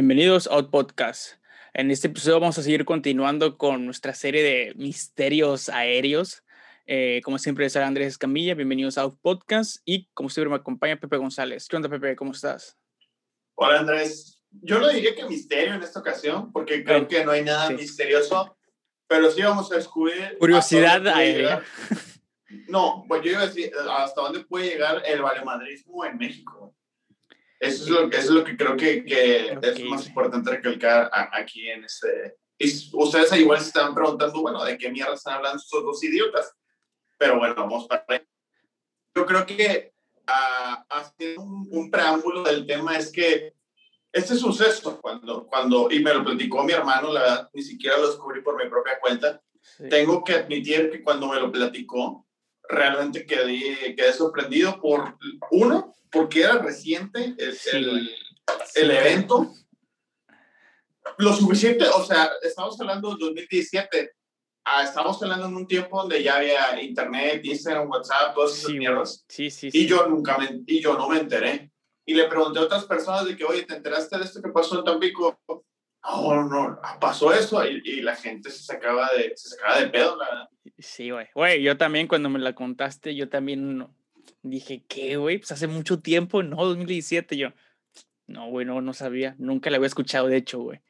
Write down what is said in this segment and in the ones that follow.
Bienvenidos a Out Podcast. En este episodio vamos a seguir continuando con nuestra serie de misterios aéreos. Eh, como siempre, soy Andrés Escamilla. Bienvenidos a Out Podcast. Y como siempre, me acompaña Pepe González. ¿Qué onda, Pepe? ¿Cómo estás? Hola, Andrés. Yo no diría que misterio en esta ocasión, porque creo que no hay nada sí. misterioso, pero sí vamos a descubrir. Curiosidad aérea. No, pues yo iba a decir hasta dónde puede llegar el valemadrismo en México. Eso es lo, eso es lo que creo que, que Ok, es más importante recalcar a- aquí en este. Y ustedes igual se están preguntando, bueno, ¿de qué mierda están hablando estos dos idiotas? Pero bueno, vamos para allá. Yo creo que ah, haciendo un, un preámbulo del tema es que este suceso, cuando, cuando, y me lo platicó mi hermano, la verdad, ni siquiera lo descubrí por mi propia cuenta, Sí. tengo que admitir que cuando me lo platicó, realmente quedé, quedé sorprendido por, uno, porque era reciente el, Sí, el- el evento. Lo suficiente, o sea, estamos hablando de 2017, ah, estamos hablando en un tiempo donde ya había internet, Instagram, WhatsApp, todas esas Sí, mierdas. sí, sí, Y sí. yo nunca me, y yo no me enteré. Y le pregunté a otras personas de que, oye, ¿te enteraste de esto que pasó en Tampico? No, no, pasó eso. Y, y la gente se sacaba de, se sacaba de pedo, la verdad. Sí, güey. Güey, yo también cuando me la contaste, yo también no- dije, ¿qué, güey? Pues hace mucho tiempo, ¿no? 2017, yo. No, güey, no, no sabía. Nunca la había escuchado, de hecho, güey.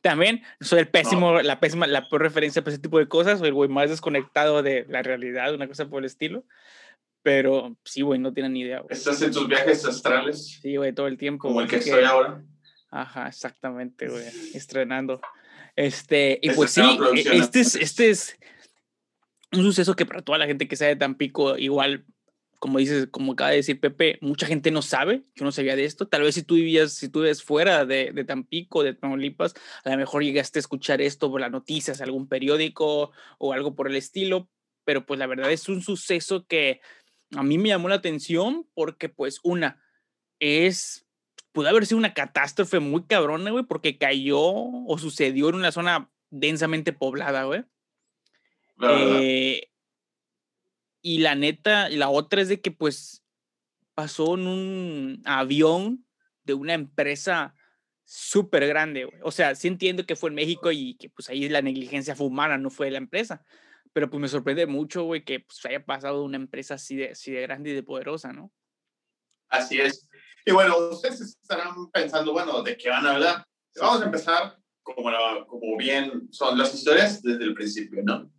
También soy el pésimo, la pésima, la peor referencia para ese tipo de cosas. Soy el güey más desconectado de la realidad, una cosa por el estilo. Pero sí, güey, no tienen ni idea, güey. Estás en tus viajes astrales, Sí, güey, todo el tiempo. como el que estoy ahora. Ajá, exactamente, güey. Estrenando. Este, y pues sí, e- este es, este es un suceso que para toda la gente que sabe de Tampico, igual, como dices, como acaba de decir Pepe, mucha gente no sabe, yo no sabía de esto. Tal vez si tú vivías, si tú vives fuera de, de Tampico, de Tamaulipas, a lo mejor llegaste a escuchar esto por las noticias, algún periódico o algo por el estilo, pero pues la verdad es un suceso que a mí me llamó la atención porque pues una, es pudo haber sido una catástrofe muy cabrona, güey, porque cayó o sucedió en una zona densamente poblada, güey. Eh, y la neta, la otra es de que pues pasó en un avión de una empresa súper grande, güey. O sea, sí entiendo que fue en México y que pues ahí la negligencia fue humana, no fue de la empresa. Pero pues me sorprende mucho, güey, que pues haya pasado una empresa así de, así de grande y de poderosa, ¿no? Así es. Y bueno, ustedes estarán pensando, bueno, ¿de qué van a hablar? Vamos a empezar, como, la- como bien son las historias, desde el principio, ¿no?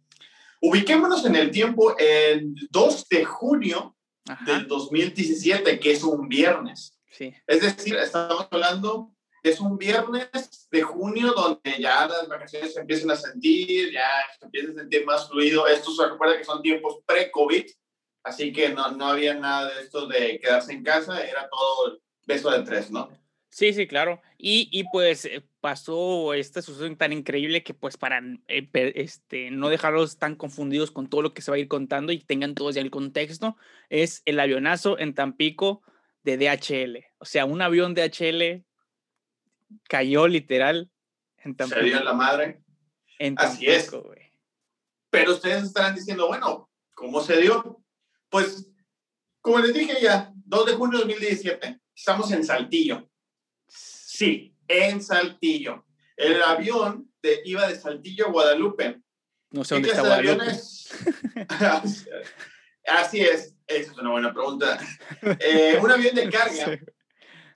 Ubiquémonos en el tiempo, el 2 de junio Ajá, del 2017, que es un viernes. sí. Es decir, estamos hablando, es un viernes de junio donde ya las vacaciones se empiezan a sentir, ya se empieza a sentir más fluido. Esto se recuerda que son tiempos pre-COVID, así que no, no había nada de esto de quedarse en casa, era todo beso de tres, ¿no? Sí, sí, claro. Y, y pues eh, pasó este suceso tan increíble que pues para eh, este, no dejarlos tan confundidos con todo lo que se va a ir contando y tengan todos ya el contexto, es el avionazo en Tampico de DHL. O sea, un avión DHL cayó literal en Se dio Tampico. en la madre. En Así es. Tampico. Pero ustedes estarán diciendo, bueno, ¿cómo se dio? Pues, como les dije ya, 2 de junio de 2017, estamos en Saltillo. Sí, en Saltillo. El avión de, iba de Saltillo a Guadalupe. No sé ¿Qué dónde está Guadalupe. aviones? Así es, esa es una buena pregunta. Eh, un avión de carga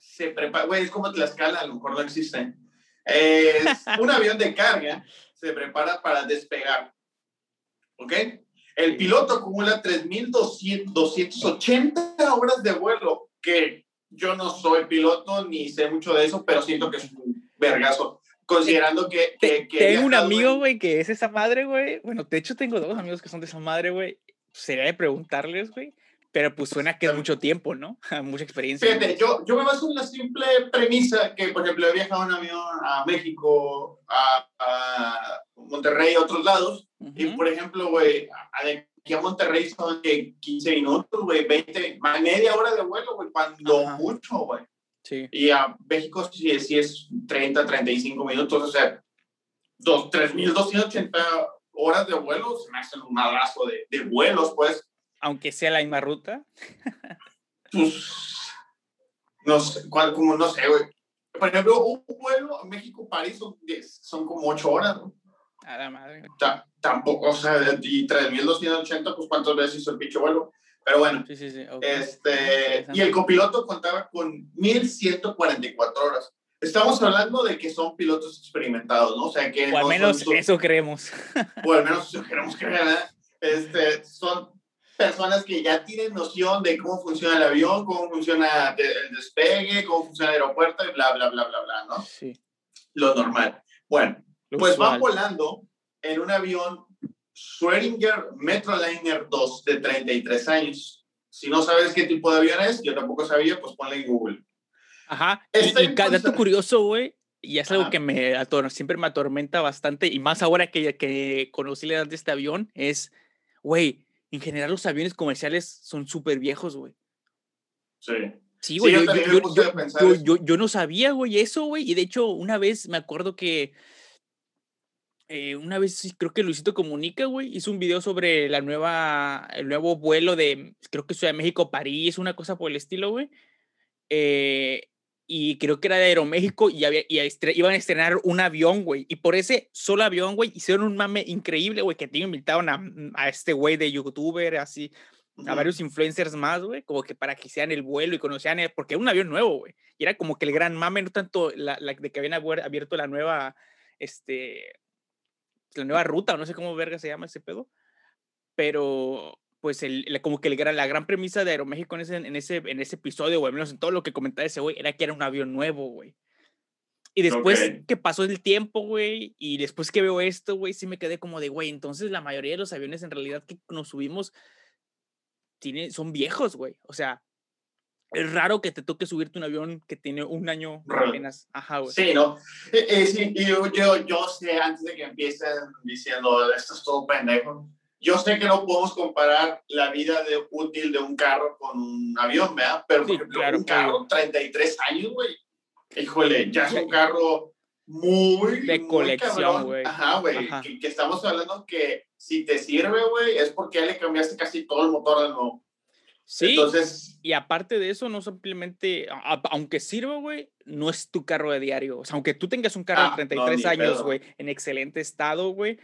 Sí. se prepara, güey, es como Tlaxcala, a lo mejor no existe. Es un avión de carga se prepara para despegar. ¿Ok? El piloto acumula 3.280 horas de vuelo, que yo no soy piloto ni sé mucho de eso, pero siento que es un vergazo. Considerando que. Que, que tengo un amigo, en- güey, que es esa madre, güey. Bueno, de hecho tengo dos amigos que son de esa madre, güey. Sería de preguntarles, güey. Pero pues suena que es mucho tiempo, ¿no? Mucha experiencia. Fíjate, yo, yo me baso en la simple premisa que, por ejemplo, he viajado en avión a México, a, a Monterrey, a otros lados, y Ujú. por ejemplo, güey, aquí a Monterrey son que 15 minutos, güey, 20, más media hora de vuelo, güey, cuando Ajá. mucho, güey. Sí. Y a México sí, sí es 30, 35 minutos, o sea, dos- 3.280 horas de vuelo, se me hacen un abrazo de, de vuelos, pues. Aunque sea la misma ruta. pues, no sé, cuál, como no sé, güey. por ejemplo, un vuelo a México-París son, son, como ocho horas, ¿no? A la madre. Tampoco, o sea, y 3.280, pues cuántas veces hizo el pinche vuelo. Pero bueno, sí, sí, sí. este, y el copiloto contaba con 1.144 horas. Estamos hablando de que son pilotos experimentados, ¿no? O sea, que... O al menos eso creemos. O al menos eso queremos creer. Este, son personas que ya tienen noción de cómo funciona el avión, cómo funciona el despegue, cómo funciona el aeropuerto y bla, bla, bla, bla, bla, ¿no? Sí. Lo normal. Bueno, pues van volando en un avión Schrödinger Metroliner 2 de 33 años. Si no sabes qué tipo de avión es, yo tampoco sabía, pues ponle en Google. Ajá. y, y dato curioso, güey, y es algo que me siempre me atormenta bastante, y más ahora que, que conocí la edad de este avión, es, güey, en general los aviones comerciales son súper viejos, güey. Sí. Sí, güey. yo, no sabía, güey, eso, güey. Y de hecho, una vez me acuerdo que. Eh, una vez creo que Luisito Comunica, güey, hizo un video sobre la nueva, el nuevo vuelo de, creo que Ciudad de México, París, una cosa por el estilo, güey. Eh, y creo que era de Aeroméxico y, había, y iban a estrenar un avión, güey. Y por ese solo avión, güey, hicieron un mame increíble, güey, que te invitaron a, mm, a este güey de youtuber, así, a varios influencers más, güey, como que para que hicieran el vuelo y conocieran, el, porque era un avión nuevo, güey. Y era como que el gran mame, no tanto la, la de que habían abierto la nueva, este, la nueva ruta, o no sé cómo verga se llama ese pedo, pero pues el, como que el, la gran premisa de Aeroméxico en ese, en ese, en ese episodio, güey, menos en todo lo que comentaba ese güey, era que era un avión nuevo, güey. Y después que pasó el tiempo, güey, y después que veo esto, güey, sí me quedé como de, güey, entonces la mayoría de los aviones en realidad que nos subimos tiene, son viejos, güey. O sea, es raro que te toque subirte un avión que tiene un año apenas. Ajá, güey. Sí, ¿no? Eh, eh, sí, y yo, yo, yo sé, antes de que empiecen diciendo, esto es todo pendejo, yo sé que no podemos comparar la vida de útil de un carro con un avión, ¿verdad? Pero, por ejemplo, un carro, 33 años, güey. Híjole, ya es un carro muy. De colección, güey. Ajá, güey. Que, estamos hablando que si te sirve, güey, es porque ya le cambiaste casi todo el motor de nuevo. Sí. Entonces. Y aparte de eso, no simplemente. aunque sirva, güey, no es tu carro de diario. O sea, aunque tú tengas un carro de 33 ah, años, güey, en excelente estado, güey,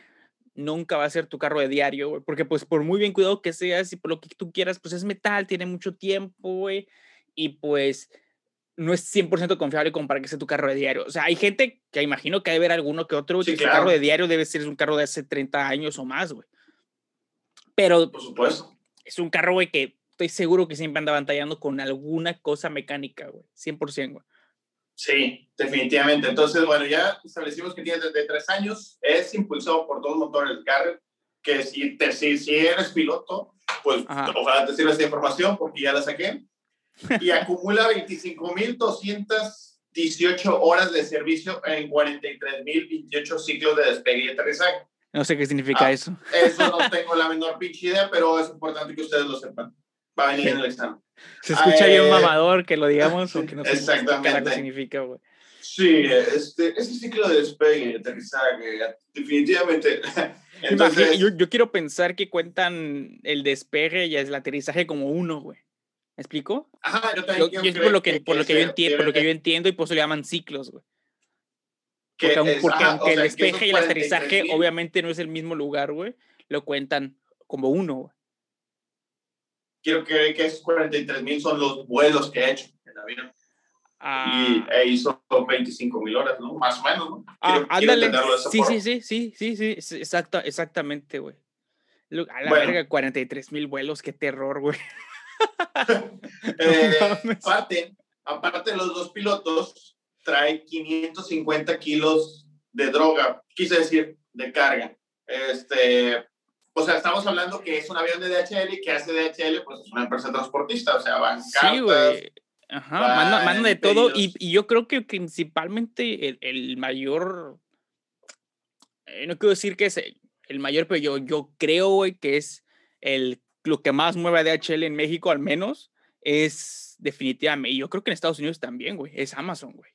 nunca va a ser tu carro de diario, güey, porque pues por muy bien cuidado que seas y por lo que tú quieras, pues es metal, tiene mucho tiempo, güey, y pues no es 100% confiable como para que sea tu carro de diario. O sea, hay gente que imagino que debe haber alguno que otro, que carro de diario debe ser un carro de hace 30 años o más, güey. Pero... Por supuesto. Es un carro, güey, que estoy seguro que siempre anda batallando con alguna cosa mecánica, güey. 100%, güey. Sí, definitivamente. Entonces, bueno, ya establecimos que tiene desde tres años, es impulsado por dos motores del carro, que si, te, si, si eres piloto, pues ojalá te sirva esta información porque ya la saqué, y acumula 25.218 horas de servicio en 43.028 ciclos de despegue y aterrizaje. No sé qué significa ah, eso. Eso no tengo la menor pinche idea, pero es importante que ustedes lo sepan. Va a venir en el examen. Se escucha bien eh, mamador que lo digamos o que no sé qué significa, güey. Sí, este, ese ciclo de despegue y aterrizaje, definitivamente. Entonces, yo, yo, quiero pensar que cuentan el despegue y el aterrizaje como uno, güey. ¿Me explico? Ajá, yo también. Yo, por lo que, por lo que yo entiendo, por lo que yo entiendo y por eso le llaman ciclos, güey. Porque, porque aunque el despeje y el aterrizaje obviamente no es el mismo lugar, güey, lo cuentan como uno, güey quiero creer que esos 43 mil son los vuelos que he hecho en avión. Ah. Y e hizo 25 mil horas, ¿no? Más o menos, ¿no? ah, ándale. Sí, sí, sí, sí, sí, sí, exacto, exactamente, güey. A la verga, 43 mil vuelos, qué terror, güey. eh, aparte, aparte, los dos pilotos trae 550 kilos de droga, quise decir, de carga. Este, o sea, estamos hablando que es un avión de DHL y que hace DHL, pues es una empresa transportista, o sea, van Sí, güey. Ajá, manda, de todo y, y, yo creo que principalmente el, el mayor, eh, no quiero decir que es el, mayor, pero yo, yo creo, güey, que es el, lo que más mueve a DHL en México al menos, es definitivamente, y yo creo que en Estados Unidos también, güey, es Amazon, güey.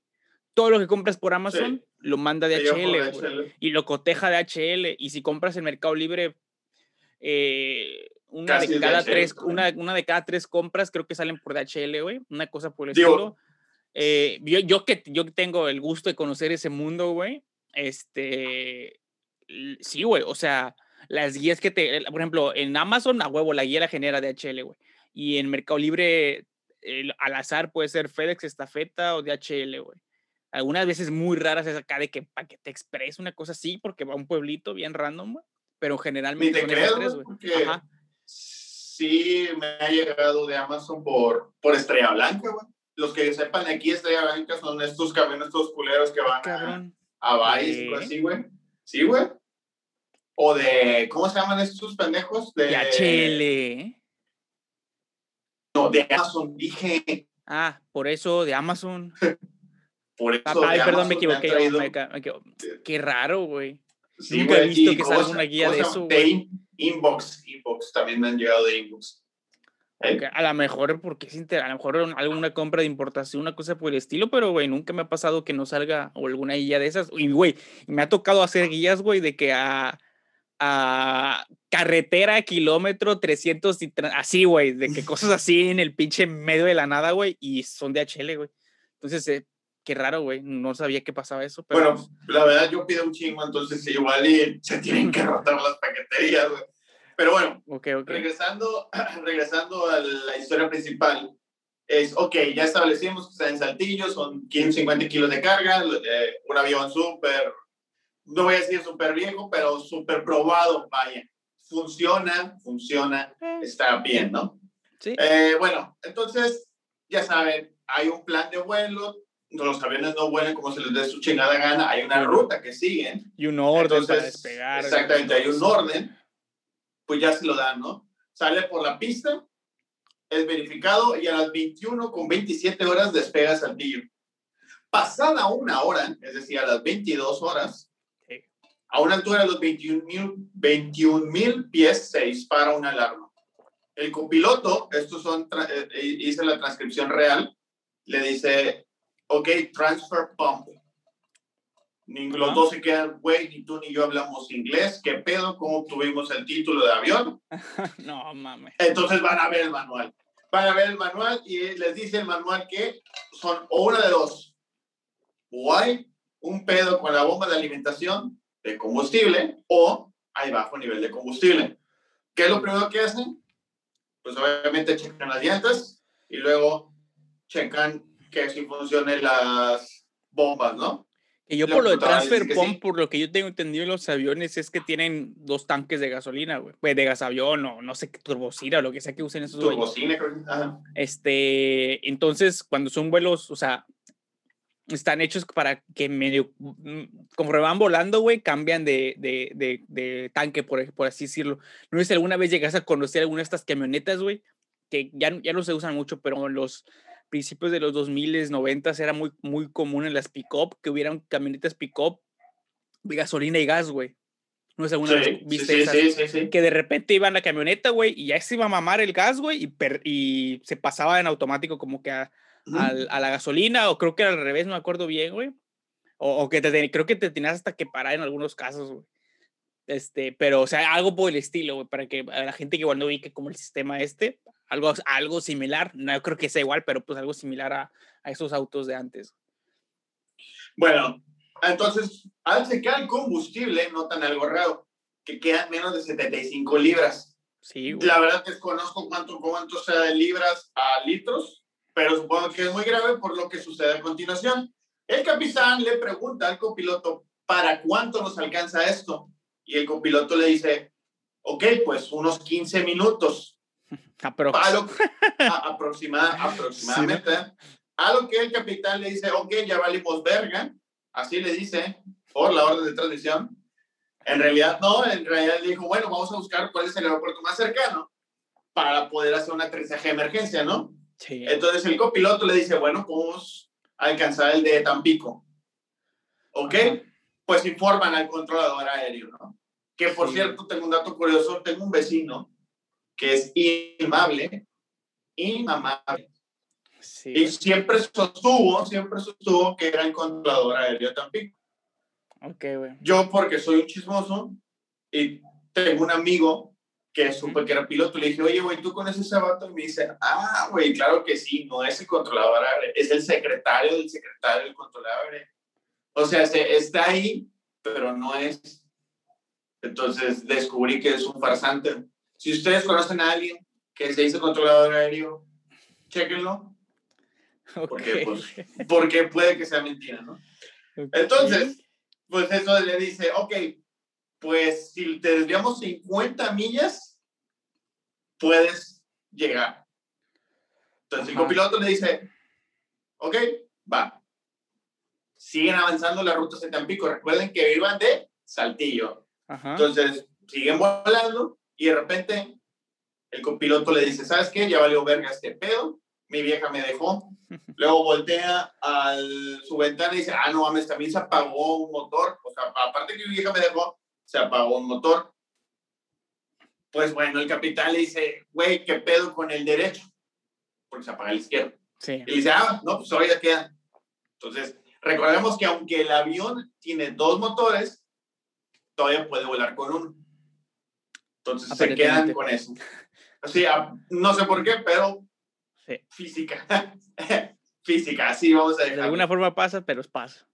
Todo lo que compras por Amazon lo manda DHL, güey, y lo coteja DHL, y si compras en Mercado Libre, eh, una, de cada tres, una, una, de cada tres compras creo que salen por DHL, güey. Una cosa por el estilo. Eh, yo, yo que yo tengo el gusto de conocer ese mundo, güey, este, sí, güey, o sea, las guías que te, por ejemplo, en Amazon, a huevo, la guía la genera DHL, güey. Y en Mercado Libre, al azar puede ser FedEx, Estafeta o DHL, güey. Algunas veces muy raras es acá de que Paquete Express, una cosa así, porque va a un pueblito bien random, güey. Pero generalmente son esas tres, güey. Sí, me ha llegado de Amazon por, por Estrella Blanca, güey. Los que sepan aquí, Estrella Blanca son estos camiones, estos culeros que van a, a Vice, así, güey. Sí, güey. O de, ¿cómo se llaman estos pendejos? De HL. No, de Amazon, dije. Ah, por eso, de Amazon. por eso. Ay, perdón, me equivoqué. Qué raro, güey. Nunca he visto que salga una guía de eso. De inbox, inbox, también me han llegado de inbox. A lo mejor porque es a lo mejor alguna compra de importación, una cosa por el estilo, pero güey, nunca me ha pasado que no salga o alguna guía de esas. Y güey, me ha tocado hacer guías, güey, de que a a carretera, kilómetro 300 y así, güey, de que cosas así en el pinche medio de la nada, güey, y son de HL, güey. Entonces, eh, qué raro, güey, no sabía que pasaba eso. Pero... Bueno, pues la verdad yo pido un chingo, entonces igual y se tienen que rotar las paqueterías, güey. Pero bueno, Regresando, regresando a la historia principal, es, ok, ya establecimos que está en Saltillo, son 550 kilos de carga, eh, un avión súper no voy a decir súper viejo, pero súper probado, vaya. Funciona, funciona, está bien, ¿no? Sí. Eh, bueno, entonces, ya saben, hay un plan de vuelo, los aviones no vuelan como se les dé su chingada gana, hay una ruta que siguen. Y un orden para despegar. Exactamente, hay un orden, pues ya se lo dan, ¿no? Sale por la pista, es verificado y a las 21 con 27 horas despega Saltillo. Pasada una hora, es decir, a las 22 horas, a una altura de los 21 mil pies se dispara una alarma. El copiloto, estos son, eh, eh, hice la transcripción real, le dice, ok, transfer pump. Los dos se quedan, güey, ni tú ni yo hablamos inglés. ¿Qué pedo? ¿Cómo obtuvimos el título de avión? no, mames. Entonces van a ver el manual. Van a ver el manual y les dice el manual que son o una de dos. O hay un pedo con la bomba de alimentación de combustible o hay bajo nivel de combustible. ¿Qué es lo primero que hacen? Pues obviamente checan las llantas y luego checan que si funcionen las bombas, ¿no? Y yo por lo de transfer pump, por lo que yo tengo entendido en los aviones, es que tienen dos tanques de gasolina, güey. Pues de gasavión o no sé qué, turbocina o lo que sea que usen esos Turbocina, creo Este, entonces, cuando son vuelos, o sea, están hechos para que medio, mm, como van volando, güey, cambian de, de, de, de, tanque, por, por así decirlo. No sé si alguna vez llegas a conocer alguna de estas camionetas, güey, que ya, ya no se usan mucho, pero los principios de los 2000, 90 era muy, muy común en las pick-up que hubieran camionetas pick-up de gasolina y gas, güey. No sé alguna vez viste esas, que de repente iban a la camioneta, güey, y ya se iba a mamar el gas, güey, y, y se pasaba en automático como que a a la gasolina, o creo que al revés, no me acuerdo bien, güey. O, que te, creo que te tenías hasta que parar en algunos casos, güey. Este, pero, o sea, algo por el estilo, güey, para que la gente que igual no ubique como el sistema este, algo, algo similar, no creo que sea igual, pero pues algo similar a, a esos autos de antes. Bueno, entonces, al secar el combustible, notan algo raro, que quedan menos de 75 libras. Sí, güey. La verdad desconozco cuánto, cuánto sea de libras a litros, pero supongo que es muy grave por lo que sucede a continuación. El capitán le pregunta al copiloto, ¿para cuánto nos alcanza esto? Y el copiloto le dice, ok, pues unos 15 minutos. aproximadamente. A lo que el capitán le dice, ok, ya valimos verga. Así le dice, por la orden de transmisión. En realidad no, en realidad dijo, bueno, vamos a buscar cuál es el aeropuerto más cercano para poder hacer un aterrizaje de emergencia, ¿no? Entonces el copiloto le dice, bueno, podemos alcanzar el de Tampico. ¿Ok? Pues informan al controlador aéreo, ¿no? Que por cierto, tengo un dato curioso, tengo un vecino que es inmamable, inmamable. Y siempre sostuvo, siempre sostuvo que era el controlador aéreo de Tampico. Ok, güey. Yo porque soy un chismoso y tengo un amigo que supe que era piloto, le dije, oye, güey, ¿tú conoces ese vato? Y me dice, ah, güey, claro que sí, no es el controlador aéreo, es el secretario del secretario del controlador aéreo. O sea, se, está ahí, pero no es. Entonces descubrí que es un farsante. Si ustedes conocen a alguien que se dice controlador aéreo, chéquenlo. Porque, pues, porque puede que sea mentira, ¿no? Entonces, pues eso le dice, ok, pues si te desviamos 50 millas, puedes llegar. Entonces el copiloto le dice, ok, va. Siguen avanzando las rutas de Tampico. Recuerden que iban de Saltillo. Entonces siguen volando y de repente el copiloto le dice, ¿sabes qué? Ya valió verga este pedo. Mi vieja me dejó. Luego voltea a su ventana y dice, ah, no mames, también se apagó un motor. O sea, aparte que mi vieja me dejó, se apagó un motor. Pues bueno, el capitán le dice, güey, ¿qué pedo con el derecho? Porque se apaga el izquierdo. Sí. Y le dice, ah, no, pues ahora ya queda. Entonces, recordemos que aunque el avión tiene dos motores, todavía puede volar con uno. Entonces se quedan con eso. Así, no sé por qué, pero física. física, así vamos a dejar. De alguna forma pasa, pero es pasa.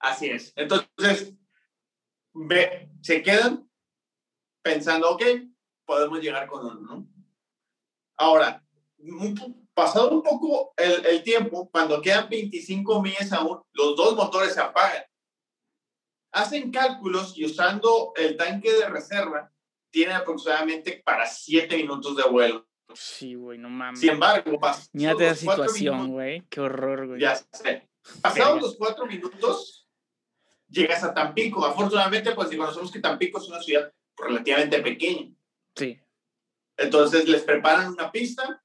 Así es. Entonces, ve, se quedan pensando, ok, podemos llegar con uno, ¿no? Ahora, pasado un poco el, el, tiempo, cuando quedan 25 millas aún, los dos motores se apagan. Hacen cálculos y usando el tanque de reserva, tienen aproximadamente para 7 minutos de vuelo. Sí, güey, no mames. Sin embargo, pasados la situación, güey. Qué horror, güey. Ya sé. Pasados los 4 minutos, llegas a Tampico. Afortunadamente, pues si conocemos que Tampico es una ciudad relativamente pequeña. Sí. Entonces les preparan una pista,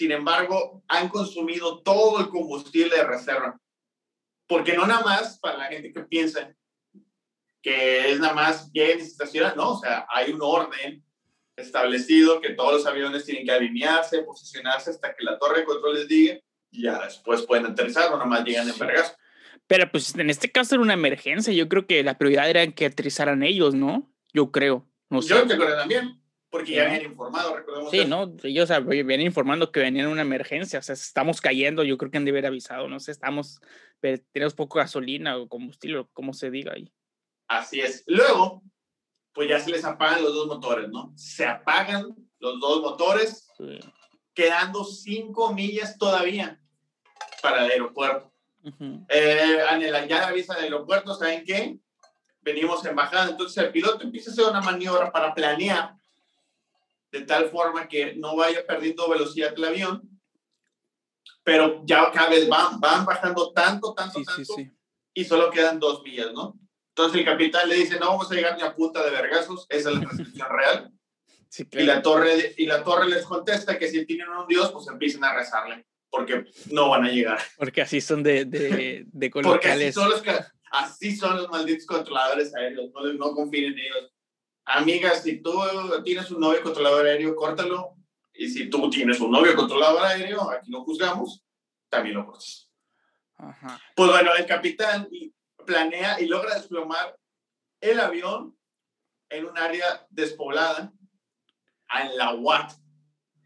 sin embargo, han consumido todo el combustible de reserva. Porque no nada más para la gente que piensa que es nada más lleguen y se estacionan, no, o sea, hay un orden establecido que todos los aviones tienen que alinearse, posicionarse hasta que la torre de control les diga y ya después pueden aterrizar o nada más llegan en vergas. Pero pues en este caso era una emergencia. Yo creo que la prioridad era que aterrizaran ellos, ¿no? Yo creo. No Yo te creo también, porque ya habían informado, recordemos. Sí, ¿no? Ellos venían informando que venían una emergencia. O sea, estamos cayendo. Yo creo que han de haber avisado. No sé, estamos. Tenemos poco gasolina o combustible, como se diga ahí. Así es. Luego, pues ya se les apagan los dos motores, ¿no? Se apagan los dos motores, quedando cinco millas todavía para el aeropuerto. Eh, en el, ya la vista del aeropuerto, ¿saben qué? Venimos en bajada, entonces el piloto empieza a hacer una maniobra para planear de tal forma que no vaya perdiendo velocidad el avión, pero ya cada vez van, van bajando tanto, tanto, tanto, y solo quedan dos millas, ¿no? Entonces el capitán le dice, no vamos a llegar ni a punta de vergazos, esa es la prescripción real. y, la torre, y la torre les contesta que si tienen un dios, pues empiecen a rezarle porque no van a llegar. Porque así son de, de, de Porque así son, los, así son los malditos controladores aéreos, no, no confíen en ellos. Amigas, si tú tienes un novio controlador aéreo, córtalo. Y si tú tienes un novio controlador aéreo, aquí no juzgamos, también lo cortas. Pues bueno, el capitán planea y logra desplomar el avión en un área despoblada en la UAT,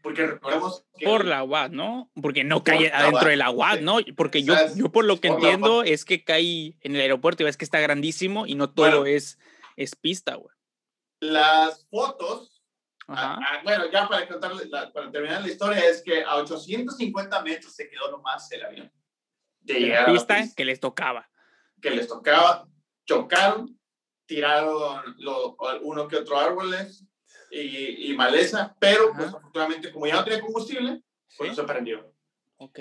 porque recordemos Por la UAD, ¿no? Porque no cae adentro de la UAD, ¿no? Porque yo, yo por lo que entiendo es que cae en el aeropuerto y ves que está grandísimo y no todo es, es pista, güey. Las fotos, bueno, ya para, contarle, para terminar la historia, es que a 850 metros se quedó nomás el avión. De la pista, que les tocaba. Que les tocaba, chocaron, tiraron lo, uno que otro árboles, y, maleza, pero pues afortunadamente como ya no tenía combustible, pues no se prendió. Ok.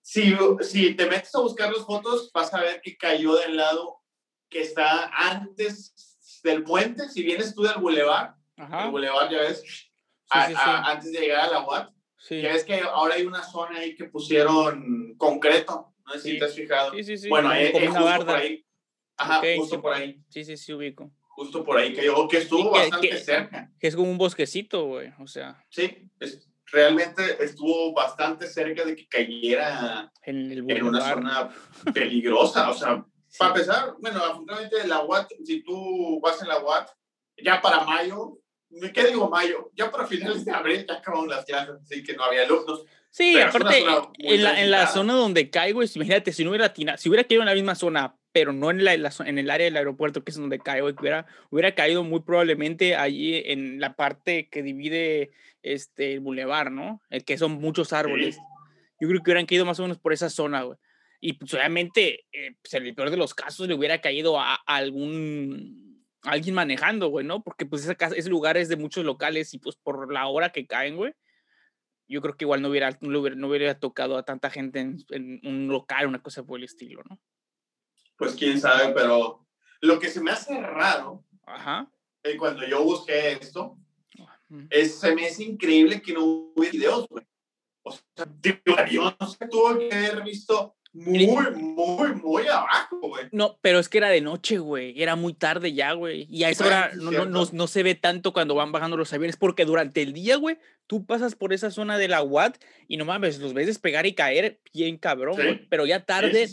Si, si te metes a buscar las fotos, vas a ver que cayó del lado que está antes del puente. Si vienes tú del bulevar, el bulevar ya ves, antes de llegar a la UAT, ya ves que ahora hay una zona ahí que pusieron concreto. No sé si te has fijado. Bueno, ahí, como una barda. Por ahí. Ajá, justo por ahí. Sí, sí, sí, ubico justo por ahí, que, yo, que estuvo bastante cerca. Que es como un bosquecito, güey, o sea. Sí, es, realmente estuvo bastante cerca de que cayera en, en una zona peligrosa, o sea, para empezar, bueno, afortunadamente la UAT, si tú vas en la UAT, ya para mayo ¿qué digo mayo? Ya para finales de abril ya acabaron las clases, así que no había alumnos. Sí, aparte, en la, en la, zona donde caigo, imagínate, si no hubiera, si hubiera caído en la misma zona, pero no en, la, en el área del aeropuerto, que es donde caigo, hubiera, hubiera caído muy probablemente allí en la parte que divide este, el bulevar, ¿no? El que son muchos árboles. Yo creo que hubieran caído más o menos por esa zona, güey. Y pues obviamente, eh, pues, en el peor de los casos, le hubiera caído a, algún alguien manejando, güey, ¿no? Porque pues esa casa, ese lugar es de muchos locales y pues por la hora que caen, güey, yo creo que igual no hubiera, no hubiera, no hubiera tocado a tanta gente en, un local, una cosa por el estilo, ¿no? Pues quién sabe, pero lo que se me hace raro, Ajá. Eh, cuando yo busqué esto, es, se me hace increíble que no hubiera videos, güey. O sea, yo no sé, tuvo que haber visto muy, muy, muy abajo, güey. No, pero es que era de noche, güey. Era muy tarde ya, güey. Y a esa hora no, no, no, se ve tanto cuando van bajando los aviones, porque durante el día, güey, tú pasas por esa zona de la UAT y no mames, los ves despegar y caer bien cabrón, güey. Pero ya tarde,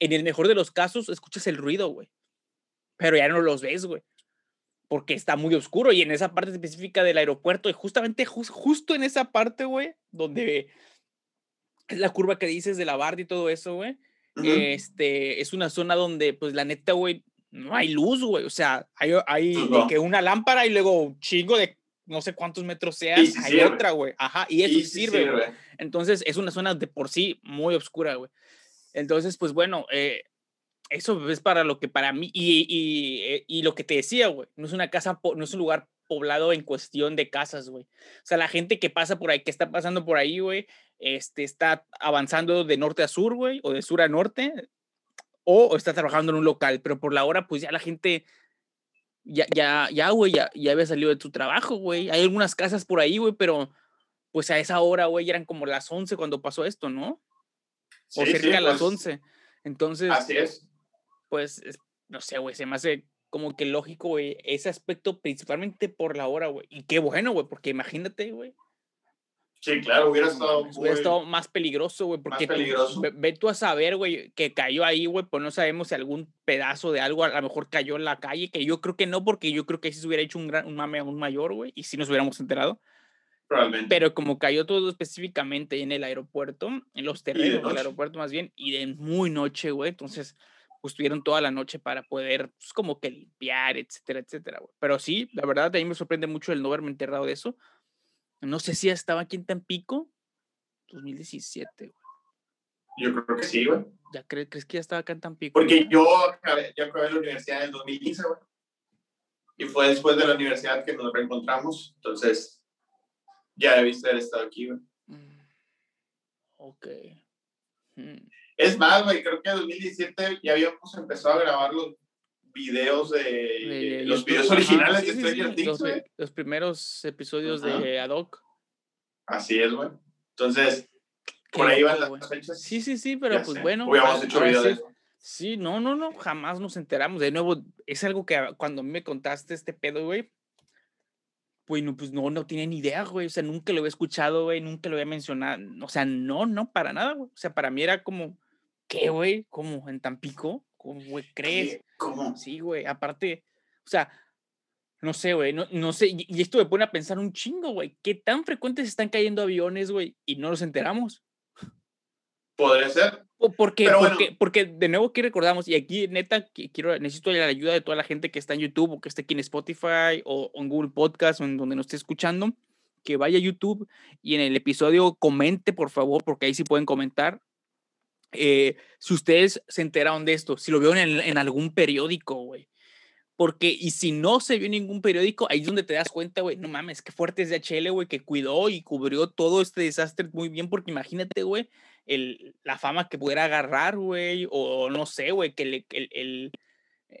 en el mejor de los casos, escuchas el ruido, güey. Pero ya no los ves, güey. Porque está muy oscuro y en esa parte específica del aeropuerto, y justamente justo en esa parte, güey, donde es la curva que dices de la barda y todo eso, güey. Este, es una zona donde, pues, la neta, güey, no hay luz, güey. O sea, hay, hay pues que una lámpara y luego un chingo de no sé cuántos metros sean, hay otra, güey. Ajá, y eso sirve, güey. Entonces, es una zona de por sí muy oscura, güey. Entonces, pues bueno, eh, eso es para lo que para mí, y, y, eh, y lo que te decía, güey, no es una casa, no es un lugar poblado en cuestión de casas, güey. O sea, la gente que pasa por ahí, que está pasando por ahí, güey, este, está avanzando de norte a sur, güey, o de sur a norte, o, está trabajando en un local, pero por la hora, pues ya la gente, ya, ya, ya, güey, ya, ya había salido de su trabajo, güey. Hay algunas casas por ahí, güey, pero pues a esa hora, güey, eran como las 11 cuando pasó esto, ¿no? o cerca de las 11. Pues Entonces, así es. Pues, no sé, güey, se me hace como que lógico, güey, ese aspecto principalmente por la hora, güey. Y qué bueno, güey, porque imagínate, güey, Sí, claro, hubiera estado. Hubiera estado más peligroso, güey. Porque más peligroso. ve, tú a saber, güey, que cayó ahí, güey, pues no sabemos si algún pedazo de algo a lo mejor cayó en la calle, que yo creo que no, porque yo creo que si se hubiera hecho un, gran, un mame aún mayor, güey, y si nos hubiéramos enterado. Probablemente. Pero como cayó todo específicamente en el aeropuerto, en los terrenos del aeropuerto más bien, y de muy noche, güey, entonces pues tuvieron toda la noche para poder, pues como que limpiar, etcétera, etcétera, güey. Pero sí, la verdad, a mí me sorprende mucho el no haberme enterrado de eso no sé si estaba aquí en Tampico. 2017, güey. Yo creo que sí, güey. ¿Ya crees, crees que ya estaba acá en Tampico? Porque yo acabé, yo acabé la universidad en el 2015, güey. Y fue después de la universidad que nos reencontramos. Entonces, ya debiste haber estado aquí, güey. Mm, ok. Mm. Es más, güey, creo que en 2017 ya habíamos empezado a grabar los videos de, los videos originales de Stranger Things, los, los, primeros episodios de Adoc. Así es, güey. Entonces, por ahí van las fechas. Sí, sí, sí, pero pues bueno. Hubiéramos hecho videos de eso. Sí, no, no, no, jamás nos enteramos. De nuevo, es algo que cuando me contaste este pedo, güey, pues no, pues no, no tiene ni idea, güey. O sea, nunca lo había escuchado, güey, nunca lo había mencionado. O sea, no, no, para nada, güey. O sea, para mí era como, ¿qué, güey? ¿Cómo? ¿En Tampico? ¿Cómo, güey, crees? ¿Cómo? Sí, güey. Aparte, o sea, no sé, güey. No, no sé. Y, esto me pone a pensar un chingo, güey. ¿Qué tan frecuentes están cayendo aviones, güey? Y no nos enteramos. Podría ser. Porque, porque, porque, de nuevo aquí recordamos, y aquí neta quiero, necesito la ayuda de toda la gente que está en YouTube o que esté aquí en Spotify o, en Google Podcast o en donde nos esté escuchando, que vaya a YouTube y en el episodio comente, por favor, porque ahí sí pueden comentar eh, si ustedes se enteraron de esto, si lo vieron en, en algún periódico, güey. Porque, y si no se vio en ningún periódico, ahí es donde te das cuenta, güey, no mames, qué fuerte es DHL, güey, que cuidó y cubrió todo este desastre muy bien, porque imagínate, güey, el, la fama que pudiera agarrar, güey, o no sé, güey, que el, el,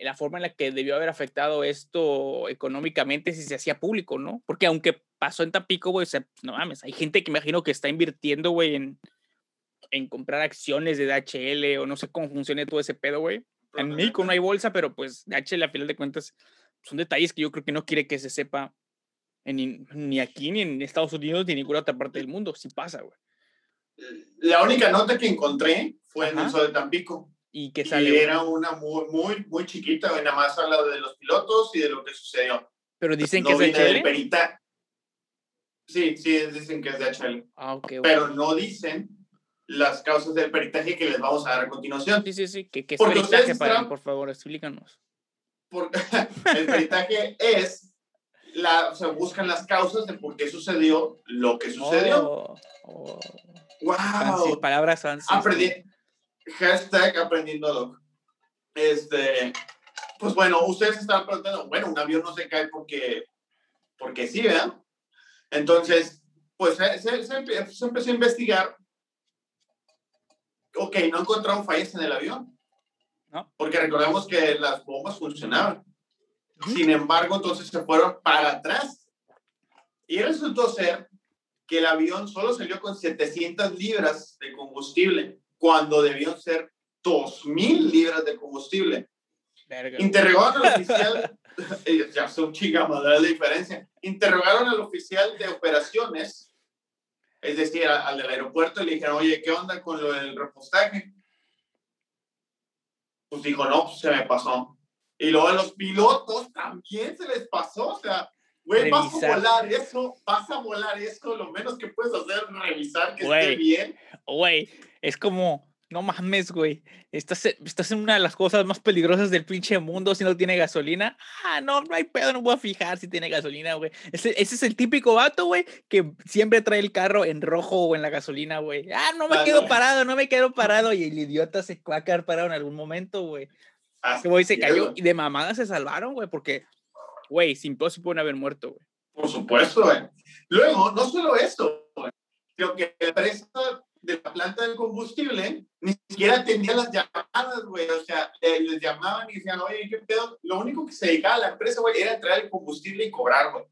la forma en la que debió haber afectado esto económicamente si se hacía público, ¿no? Porque aunque pasó en Tapico, güey, o sea, no mames, hay gente que imagino que está invirtiendo, güey, en, en comprar acciones de DHL o no sé cómo funciona todo ese pedo, güey. En México no hay bolsa, pero pues DHL a final de cuentas son detalles que yo creo que no quiere que se sepa en, ni aquí, ni en Estados Unidos, ni en ninguna otra parte del mundo. Sí pasa, güey. La única nota que encontré fue en el Sol de Tampico. ¿Y que sale? era una muy, muy, muy chiquita, nada más habla de los pilotos y de lo que sucedió. Pero dicen no que es HL. perita. Sí, sí, dicen que es de HL. Ah, ok, ok. Pero no dicen las causas del peritaje que les vamos a dar a continuación. Sí, sí, sí. ¿Qué, qué es Porque peritaje, padre? están- Por favor, explícanos. Porque el peritaje es, la, o sea, buscan las causas de por qué sucedió lo que sucedió. Oh, oh, ¡Wow! fancy, palabras fancy. Aprendí. Hashtag aprendiendo doc. Este, pues bueno, ustedes estaban preguntando, bueno, un avión no se cae porque, porque sí, ¿verdad? Entonces, pues se, se- se empe- se empezó a investigar. Ok, no encontraron fallas en el avión. No. Porque recordemos que las bombas funcionaban. Sin embargo, entonces se fueron para atrás. Y resultó ser que el avión solo salió con 700 libras de combustible, cuando debió ser 2.000 libras de combustible. Verga. Interrogaron al oficial, eh, ya son chingamadras de diferencia, interrogaron al oficial de operaciones, es decir, a- al del aeropuerto, y le dijeron, oye, ¿qué onda con lo del repostaje? Pues dijo, no, pues se me pasó. Y luego a los pilotos también se les pasó, o sea, güey, vas a volar eso, vas a volar eso, lo menos que puedes hacer es revisar que esté bien. Güey, es como, no mames, güey. Estás, estás en una de las cosas más peligrosas del pinche mundo si no tiene gasolina. Ah, no, no hay pedo, no voy a fijar si tiene gasolina, güey. Ese, ese es el típico vato, güey, que siempre trae el carro en rojo o en la gasolina, güey. Ah, no me quedo parado, no me quedo parado. Y el idiota se va a quedar parado en algún momento, güey. Así Que güey se cayó y de mamada se salvaron, güey, porque, güey, sin pedo se pueden haber muerto, güey. Por supuesto, güey. Luego, no solo eso, güey, sino que la empresa de la planta de combustible ni siquiera atendía las llamadas, güey. O sea, les llamaban y decían, oye, ¿qué pedo? Lo único que se dedicaba a la empresa, güey, era traer el combustible y cobrar, güey.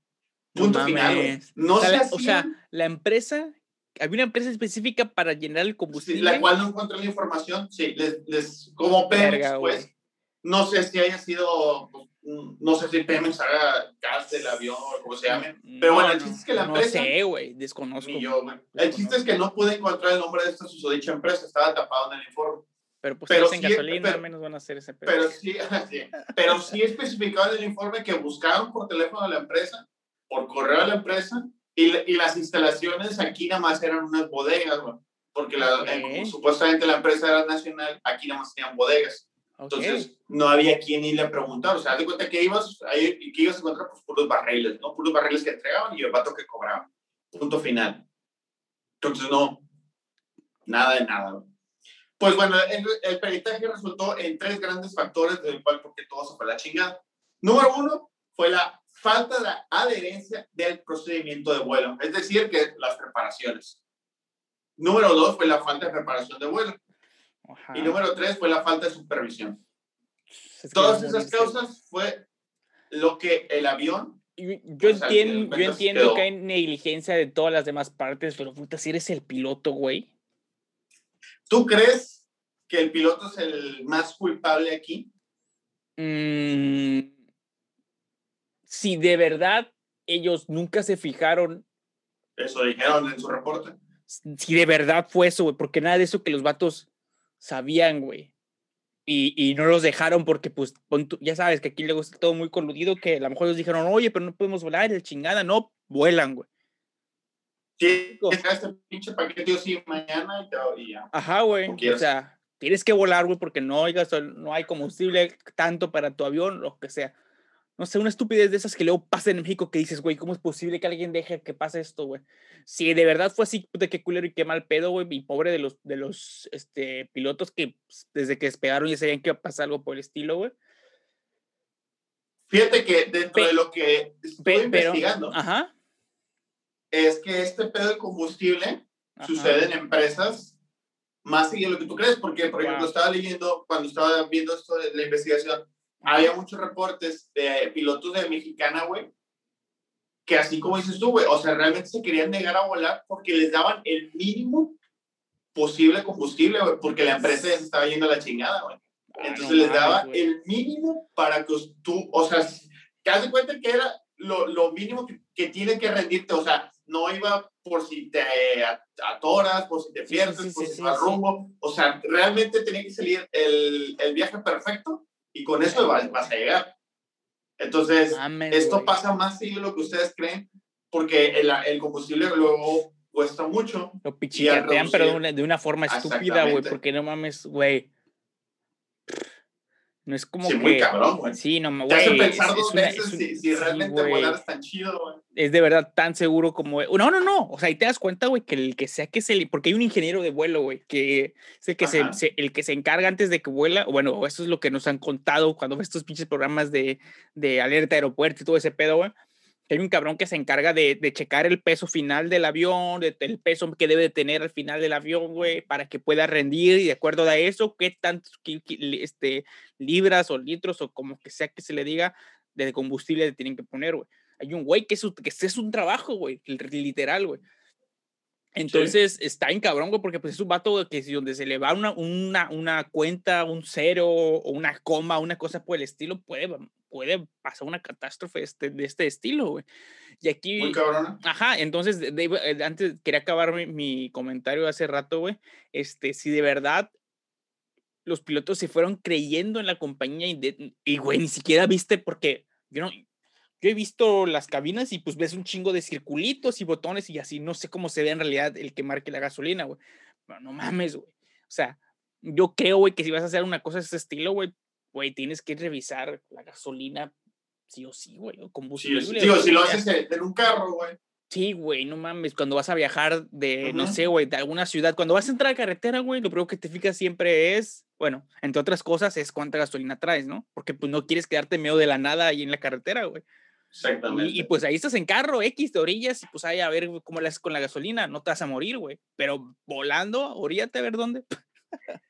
No Punto final, güey. No O sea, se la- o sea, la empresa, había una empresa específica para llenar el sí, combustible. la cual no encontré la información, sí, les, les como Pemex, pues, no sé si haya sido, pues, no sé si Pemex haga gas del avión o como se llame, pero bueno, el chiste es que la no empresa- sé, güey, desconozco. Ni yo, güey. El chiste es que no pude encontrar el nombre de esta susodicha empresa, estaba tapado en el informe. Pero pues pero hacen sí, gasolina, pero- al menos van a hacer ese pedo. Pero sí, sí, pero sí especificaba en el informe que buscaron por teléfono a la empresa, por correo a la empresa, y, y las instalaciones aquí nada más eran unas bodegas, güey. Porque la, eh, como Ok. supuestamente la empresa era nacional, aquí nada más tenían bodegas. Ok. Entonces, no había quien irle a preguntar. O sea, haz de cuenta que ibas, ahí, que ibas a encontrar pues, puros barriles, ¿no? Puros barriles que entregaban y el vato que cobraba. Punto final. Entonces, no, nada de nada. Pues bueno, el, el peritaje resultó en tres grandes factores del cual porque todo se fue a la chingada. Número uno fue la falta de adherencia del procedimiento de vuelo, es decir, que las preparaciones. Número dos fue la falta de preparación de vuelo. Ajá. Y número tres fue la falta de supervisión. Es que Todas esas causas fue lo que el avión, Yo, yo o sea, que entiendo, yo entonces entiendo quedó- que hay negligencia de todas las demás partes, pero puta, si eres el piloto, güey. ¿tú crees que el piloto es el más culpable aquí? Mm, si de verdad ellos nunca se fijaron, Eso dijeron en su reporte. si de verdad fue eso, güey, porque nada de eso que los vatos sabían, güey. Y, y no los dejaron porque, pues, ya sabes que aquí luego está todo muy coludido, que a lo mejor ellos dijeron, oye, pero no podemos volar, el chingada, no, vuelan, güey. Sí, este pinche paquete sí mañana y, ya. Ajá, güey. O sea, tienes que volar, güey, porque no gasol- no hay combustible tanto para tu avión, lo que sea. No sé, una estupidez de esas que luego pasa en México que dices, güey, ¿cómo es posible que alguien deje que pase esto, güey? Si de verdad fue así, puta, qué culero y qué mal pedo, güey, y pobre de los, de los este, pilotos que pues, desde que despegaron ya sabían que iba a pasar algo por el estilo, güey. Fíjate que dentro Pe- de lo que pero, investigando ajá, es que este pedo de combustible ajá. sucede en empresas más seguido de lo que tú crees, porque, por ejemplo, Wow. estaba leyendo, cuando estaba viendo esto de la investigación, había muchos reportes de pilotos de Mexicana, güey, que así como dices tú, güey, o sea, realmente se querían negar a volar porque les daban el mínimo posible combustible, güey, porque la empresa ya se estaba yendo a la chingada, güey. Ah, Entonces no les mames, daba güey. el mínimo para que tú, o sea, te das cuenta que era lo, lo mínimo que, que tiene que rendirte, o sea, no iba por si te atoras, por si te Sí, sí, pierdes, sí, por sí, si vas rumbo, o sea, realmente tenía que salir el, el viaje perfecto y con eso vas, vas a llegar. Entonces, esto pasa más de lo que ustedes creen, porque el, el combustible luego cuesta mucho. Lo pichicatean, pero de una, de una forma estúpida, güey, porque no mames, güey. No es como sí, que. Muy cabrón, güey. Sí, no, güey. Te hace pensar dos veces si, si, realmente volar es tan chido, güey. Es de verdad tan seguro como. No, no, no. O sea, ahí te das cuenta, güey, que el que sea que se. Porque hay un ingeniero de vuelo, güey, que es el que se, se, el que se encarga antes de que vuela. Bueno, eso es lo que nos han contado cuando ves estos pinches programas de, de alerta aeropuerto y todo ese pedo, güey hay un cabrón que se encarga de, de checar el peso final del avión, de, el peso que debe tener al final del avión, güey, para que pueda rendir y de acuerdo a eso, qué tantos este, libras o litros o como que sea que se le diga de combustible le tienen que poner, güey. Hay un güey que, es, que es un trabajo, güey, literal, güey. Entonces está en cabrón, güey, porque pues es un vato que si donde se le va una, una, una cuenta, un cero o una coma, una cosa por el estilo, puede, puede pasar una catástrofe este, de este estilo, güey. Y aquí... Muy cabrona. Ajá, entonces, eh, antes quería acabar mi, mi comentario hace rato, güey. Este, si de verdad los pilotos se fueron creyendo en la compañía y, y güey, ni siquiera viste porque yo no, yo he visto las cabinas y pues ves un chingo de circulitos y botones y así, no sé cómo se ve en realidad el que marque la gasolina, güey. Pero no mames, güey. O sea, yo creo, güey, que si vas a hacer una cosa de ese estilo, güey, güey, tienes que revisar la gasolina sí o sí, güey, o combustible. Sí, si lo haces en un carro, güey. Sí, güey, no mames, cuando vas a viajar de, no sé, güey, de alguna ciudad, cuando vas a entrar a carretera, güey, lo primero que te fijas siempre es, bueno, entre otras cosas, es cuánta gasolina traes, ¿no? Porque pues no quieres quedarte medio de la nada ahí en la carretera, güey. Exactamente. Y, pues ahí estás en carro X de orillas y pues ahí a ver cómo le haces con la gasolina, no te vas a morir, güey. Pero volando, oríate a ver dónde.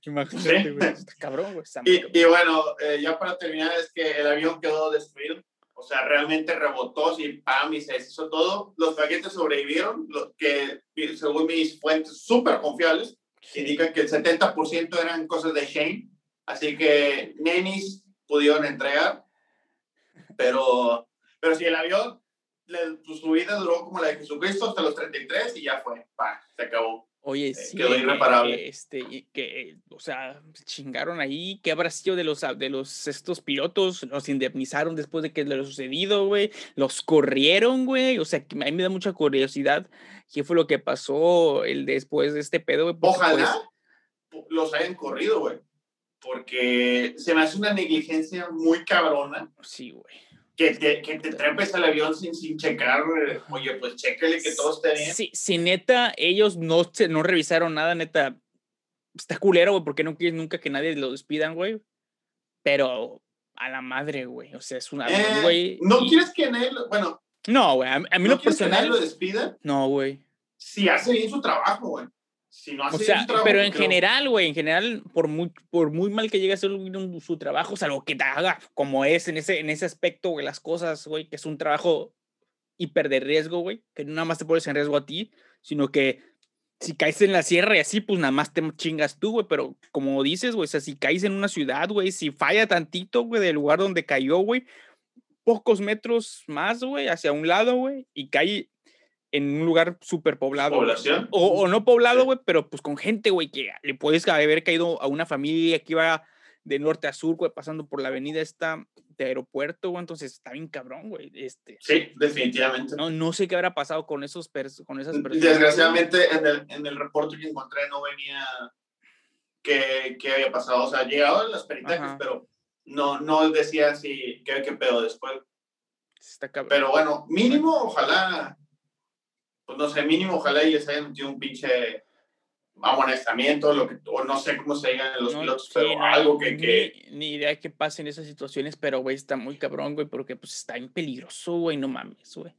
Imagínate, güey. cabrón, güey. Y, bueno, eh, ya para terminar, es que el avión quedó destruido. O sea, realmente rebotó, y pam, y se hizo todo. Los paquetes sobrevivieron, lo que según mis fuentes súper confiables, indican que el 70% eran cosas de Shane. Así que nenis pudieron entregar pero, pero si el avión, pues, su vida duró como la de Jesucristo hasta los 33 y ya fue, pa, se acabó. Oye, eh, sí. Quedó irreparable. Este, que, o sea, chingaron ahí. ¿Qué habrá sido de los, de los estos pilotos? Los indemnizaron después de que le lo sucedido, güey. Los corrieron, güey. O sea, a mí me da mucha curiosidad qué fue lo que pasó el después de este pedo, güey. Ojalá pues los hayan corrido, güey. Porque se me hace una negligencia muy cabrona. Sí, güey que te, que te trepes al avión sin, sin checar, oye, pues chécale que todo esté bien. Sí, si neta, ellos no, no revisaron nada, neta, está culero, güey, porque no quieres nunca que nadie lo despidan, güey. Pero a la madre, güey, o sea, es una, eh, güey. ¿No quieres que él, bueno. No, güey, a, mí lo personal. Que lo despida? No, güey. Si hace bien su trabajo, güey. Si no hace o sea, trabajo, pero en general, güey, en general, por muy, por muy mal que llegue a hacer su trabajo, o sea, lo que te haga, como es en ese, en ese aspecto, güey, las cosas, güey, que es un trabajo hiper de riesgo, güey, que no nada más te pones en riesgo a ti, sino que si caes en la sierra y así, pues nada más te chingas tú, güey, pero como dices, güey, o sea, si caes en una ciudad, güey, si falla tantito, güey, del lugar donde cayó, güey, pocos metros más, güey, hacia un lado, güey, y cae en un lugar súper poblado. ¿Población? O, no poblado, güey, pero pues con gente, güey, que le puedes haber caído a una familia que iba de norte a sur, güey, pasando por la avenida esta de aeropuerto, güey, entonces está bien cabrón, güey. Este, sí, definitivamente. No, no sé qué habrá pasado con, esos con esas personas. Desgraciadamente, en el, en el reporte que encontré no venía qué, qué había pasado. O sea, llegaban las peritajes, pero no, no decía si qué, qué pedo después. Está cabrón. Pero bueno, mínimo, ojalá pues no sé, mínimo ojalá y les hayan metido un pinche amonestamiento, lo que, o no sé cómo se digan los pilotos, pero algo que, que... Ni, idea que pase en esas situaciones, pero, güey, está muy cabrón, güey, porque, pues, está bien peligroso, güey, no mames, güey.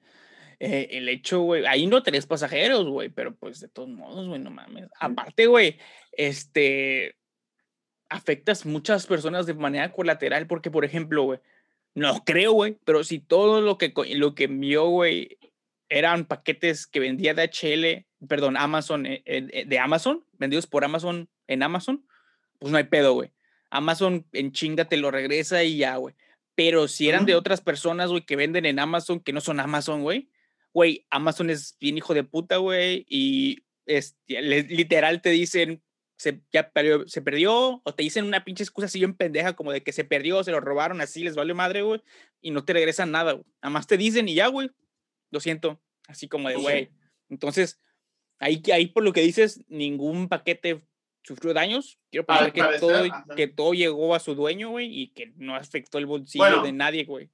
Eh, el hecho, güey, ahí no tenés pasajeros, güey, pero, pues, de todos modos, güey, no mames. Aparte, güey, este, afectas muchas personas de manera colateral, porque, por ejemplo, güey, no creo, güey, pero si todo lo que, lo que envió, güey, eran paquetes que vendía DHL, perdón, Amazon, eh, eh, de Amazon, vendidos por Amazon en Amazon, pues no hay pedo, güey. Amazon en chinga te lo regresa y ya, güey. Pero si eran de otras personas, güey, que venden en Amazon, que no son Amazon, güey, güey, Amazon es bien hijo de puta, güey, y es, literal te dicen, se, ya perdió, se perdió, o te dicen una pinche excusa así bien pendeja, como de que se perdió, se lo robaron, así les vale madre, güey, y no te regresan nada, güey. Nada más te dicen y ya, güey, lo siento, así como de, güey. Entonces, ahí, ahí por lo que dices, ningún paquete sufrió daños. Quiero pensar que, todo, que todo llegó a su dueño, güey, y que no afectó el bolsillo de nadie, güey.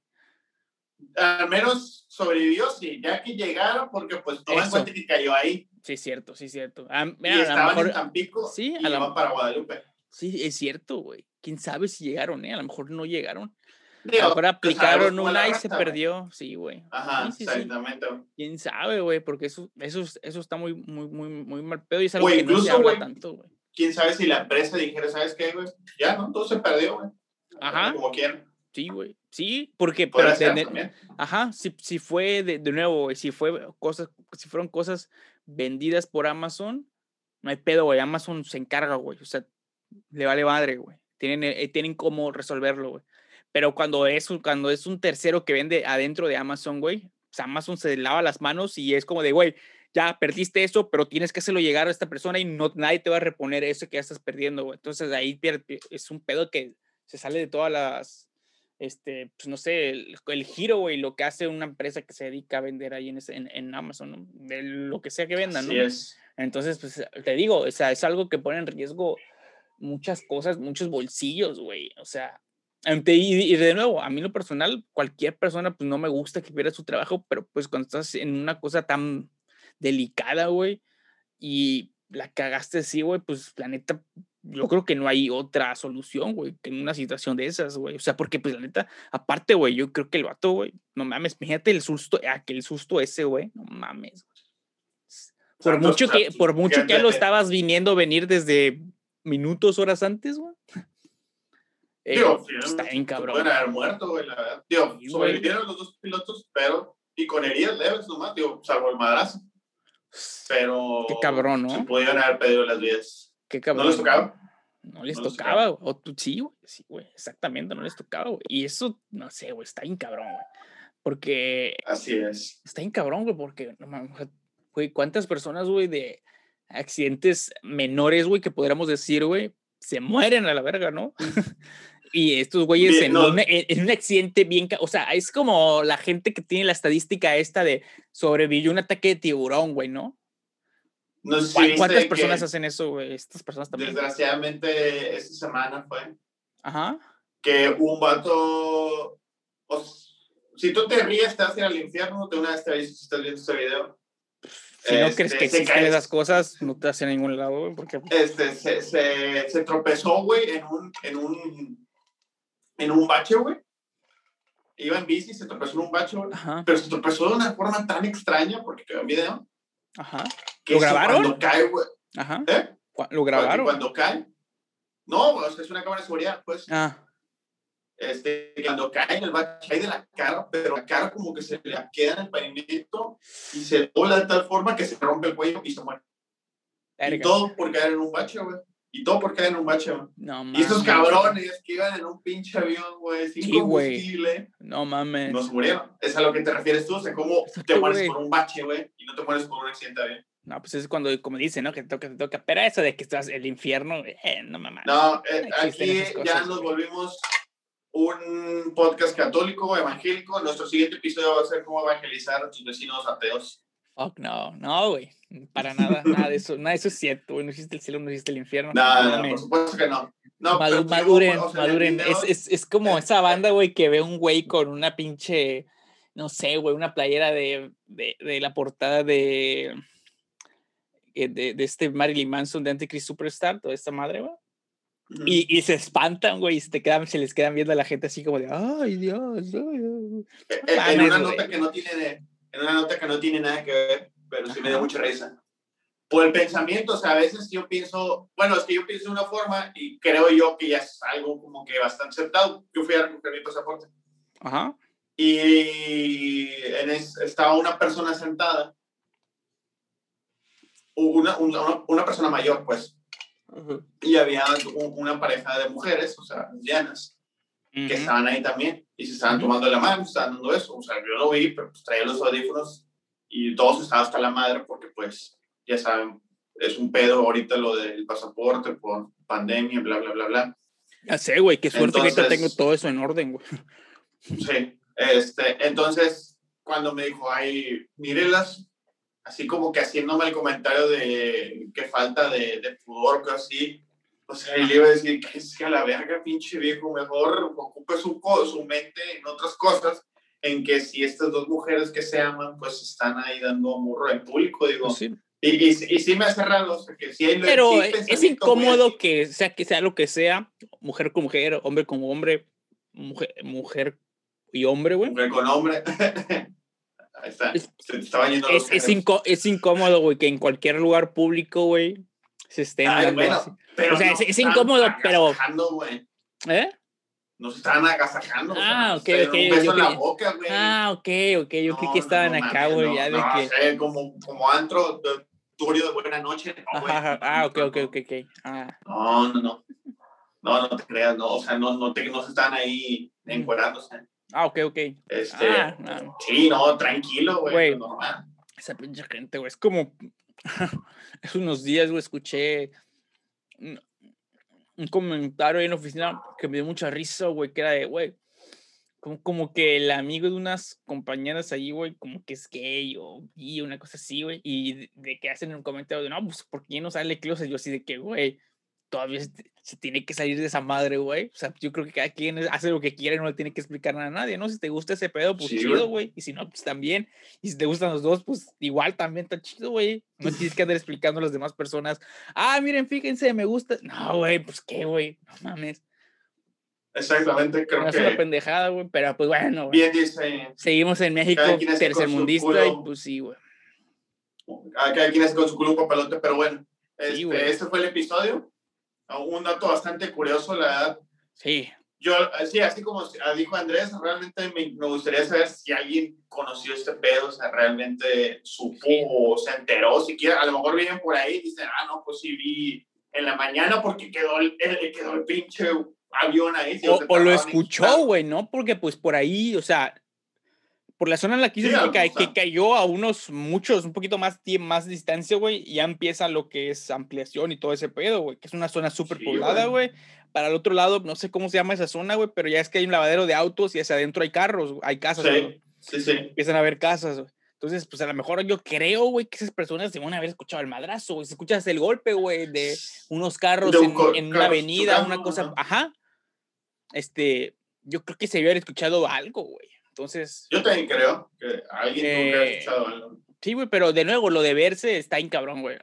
Al menos sobrevivió, sí, ya que llegaron, porque pues no en cuenta que cayó ahí. Sí, cierto, sí, cierto. Ah, mira, y estaban mejor, en Tampico sí, y a la, para Guadalupe. Sí, es cierto, güey. Quién sabe si llegaron, ¿eh? A lo mejor no llegaron. Digo, a lo mejor aplicaron una y se perdió. Sí, güey. Ajá, exactamente. Quién sabe, güey, porque eso, eso, eso está muy, muy, muy, muy mal pedo y es algo que no se habla tanto, güey. Quién sabe si la empresa dijera, ¿sabes qué, güey? Ya, ¿no? Todo se perdió, güey. Ajá. Como quieran. Sí, güey. Sí, porque pero ajá, si, si fue de, de nuevo, si fue cosas, si fueron cosas vendidas por Amazon, no hay pedo, güey. Amazon se encarga, güey. O sea, le vale madre, güey. Tienen, eh, tienen cómo resolverlo, güey. Pero cuando es, cuando es un tercero que vende adentro de Amazon, güey, pues Amazon se lava las manos y es como de, güey, ya perdiste eso, pero tienes que hacerlo llegar a esta persona y no, nadie te va a reponer eso que ya estás perdiendo, güey. Entonces ahí es un pedo que se sale de todas las, este, pues no sé, el, giro, güey, lo que hace una empresa que se dedica a vender ahí en, en, en Amazon, ¿no? De lo que sea que vendan, ¿no? es. Entonces, pues te digo, o sea, es algo que pone en riesgo muchas cosas, muchos bolsillos, güey. O sea, y, de nuevo, a mí lo personal, cualquier persona, pues no me gusta que pierda su trabajo, pero pues cuando estás en una cosa tan delicada, güey, y la cagaste así, güey, pues la neta, yo creo que no hay otra solución, güey, que en una situación de esas, güey. O sea, porque, pues, la neta, aparte, güey, yo creo que el vato, güey, no mames, fíjate el susto, aquel susto ese, güey, no mames, Por mucho que, por mucho que lo estabas viniendo venir desde minutos, horas antes, güey. Eh, está bien cabrón. Pueden haber muerto, güey, la verdad. Tío, sobrevivieron los dos pilotos, pero, y con heridas leves nomás, tío, salvo el madrazo. Pero. Qué cabrón, ¿no? Se pudieron haber pedido las vidas. Qué cabrón. ¿No les tocaba? No les tocaba, O tú, sí, güey. Sí, güey. Exactamente, no les tocaba, güey. Y eso, no sé, güey, está bien cabrón, güey. Porque. Así es. Está bien cabrón, güey, porque, güey, ¿cuántas personas, güey, de accidentes menores, güey, que podríamos decir, güey, se mueren a la verga, ¿no? y estos güeyes en, un, en, un, accidente bien, o sea, es como la gente que tiene la estadística esta de sobrevivió un ataque de tiburón, güey, ¿no? ¿Cuántas personas hacen eso, güey? Estas personas también. Desgraciadamente, esta semana fue. Ajá. Que un vato. si tú te ríes, te vas a ir al infierno. De una vez te aviso si estás viendo este video. Si no crees que este, existen esas cosas, no te vas a ningún lado, güey. Porque... Este, se, se, se tropezó, güey, en un, en un. En un bache, güey. Iba en bici, se tropezó en un bache, güey. Pero se tropezó de una forma tan extraña, porque quedó en video Ajá. ¿Lo grabaron? Cuando cae, güey. Ajá. ¿Eh? ¿Lo grabaron? Cuando, cae. No, es una cámara de seguridad, pues. Ah. Este, cuando cae en el bache, cae de la cara, pero la cara como que se le queda en el pavimento y se dobla de tal forma que se rompe el cuello y se muere. Y todo por caer en un bache, güey. Y todo por caer en un bache. No mames. Y esos cabrones que iban en un pinche avión, güey, sin sí, combustible. No mames. No se murieron. Es a lo que te refieres tú, o sea, cómo te mueres por un bache, güey, y no te mueres por un accidente de avión. No, pues es cuando, como dicen, ¿no? Que te toca, te toca. Pero eso de que estás el infierno, eh, no mames. No, eh, aquí ya nos volvimos un podcast católico, evangélico. Nuestro siguiente episodio va a ser cómo evangelizar a tus vecinos ateos. Fuck no, no, güey. Para nada, nada de eso, nada de eso es cierto, güey. No existe el cielo, no existe el infierno. Nada, no, por supuesto que no. no maduren, maduren. Es, es, es como esa banda, güey, que ve un güey con una pinche, no sé, güey, una playera de, de, de la portada de eh, de, de, este Marilyn Manson de Antichrist Superstar, toda esta madre, güey. y, y, se espantan, güey, y se, te quedan, se les quedan viendo a la gente así como de, ay, Dios. Ay, eh, eh, en, una nota que no tiene, en una nota que no tiene nada que ver, pero sí me da mucha risa. Por el pensamiento, o sea, a veces yo pienso, bueno, es que yo pienso de una forma y creo yo que ya es algo como que bastante aceptado. Yo fui a recoger mi pasaporte. Ajá. Y en estaba una persona sentada una, una, una persona mayor, pues. Y había una pareja de mujeres, o sea, lesbianas, que estaban ahí también y se estaban tomando la mano, estaban dando eso. O sea, yo lo vi, pero pues traía los audífonos y todos estaban hasta la madre porque, pues, ya saben, es un pedo ahorita lo del pasaporte por pandemia, bla, bla, bla, bla. Ya sé, güey, qué suerte que ahorita tengo todo eso en orden, güey. Sí, este, entonces, cuando me dijo, ay, mírelas, así como que haciéndome el comentario de que falta de, de pudor, que así, o sea, y le iba a decir que es que a la verga, pinche viejo, mejor ocupe su, su mente en otras cosas, en que si estas dos mujeres que se aman, pues están ahí dando amor en público, digo. Pues sí. Y, y, y, sí me ha cerrado, o sea, que sí hay Pero es incómodo que sea, que sea lo que sea, mujer con mujer, hombre con hombre, mujer, mujer y hombre, güey. Mujer con hombre. Ahí está. Es, estaba yendo es, es, es, incómodo, güey, que en cualquier lugar público, güey, se estén Ay, bueno, pero O sea, es, es incómodo, pero. ¿Eh? Nos estaban agasajando. Ah, ok, ok. Un beso en la boca, güey. Ah, ok, ok. Yo no, creí que estaban no, acá, güey, ya de que. Sé, como, como antro, turio de buena noche. No, ajá, ah, ok, ok, ok, ok. Ah. No, no, no. No, no te creas, no. O sea, no, no, te, no se están ahí encuerándose. Ah, ok, ok. Este, ah, no. Sí, no, tranquilo, güey. Normal. Esa pinche gente, güey. Es como. Hace unos días, güey, escuché un comentario en la oficina que me dio mucha risa, güey, que era de, güey, como, como que el amigo de unas compañeras ahí, güey, como que es gay o y una cosa así, güey, y de, que hacen un comentario de, no, pues, ¿por qué no sale closet? Yo así de que, güey, todavía se, tiene que salir de esa madre, güey. O sea, yo creo que cada quien hace lo que quiere, no le tiene que explicar nada a nadie, ¿no? Si te gusta ese pedo, pues chido, güey. Y si no, pues también. Y si te gustan los dos, pues igual también está chido, güey. No tienes que andar explicando a las demás personas, ah, miren, fíjense, me gusta. No, güey, pues qué, güey, no mames. Exactamente, creo no que. Es una pendejada, güey, pero pues bueno. Bien dice. Seguimos en México, tercermundista, y pues sí, güey. Cada quien es con su culo papalote, pero bueno. Este, sí, este fue el episodio un dato bastante curioso, la verdad. Sí. Yo, sí, así como dijo Andrés, realmente me, me, gustaría saber si alguien conoció este pedo, o sea, realmente supo o se enteró, siquiera, a lo mejor vienen por ahí y dicen, ah, no, pues sí vi en la mañana porque quedó el, el quedó el pinche avión ahí. o, o lo escuchó, güey, ¿no? Porque pues por ahí, o sea, por la zona en la que, sí, que, que, cayó a unos muchos, un poquito más, más distancia, güey, ya empieza lo que es ampliación y todo ese pedo, güey, que es una zona súper poblada, güey. Para el otro lado, no sé cómo se llama esa zona, güey, pero ya es que hay un lavadero de autos y hacia adentro hay carros, hay casas. Sí, sí, sí. Empiezan a haber casas, güey. Entonces, pues a lo mejor yo creo, güey, que esas personas deben haber escuchado el madrazo, güey. Si escuchas el golpe, güey, de unos carros en, en, una avenida, una cosa, ajá. Este, yo creo que se haber escuchado algo, güey. Entonces. Yo también creo que alguien eh, nunca ha escuchado algo. Sí, güey, pero de nuevo, lo de verse está en cabrón, güey.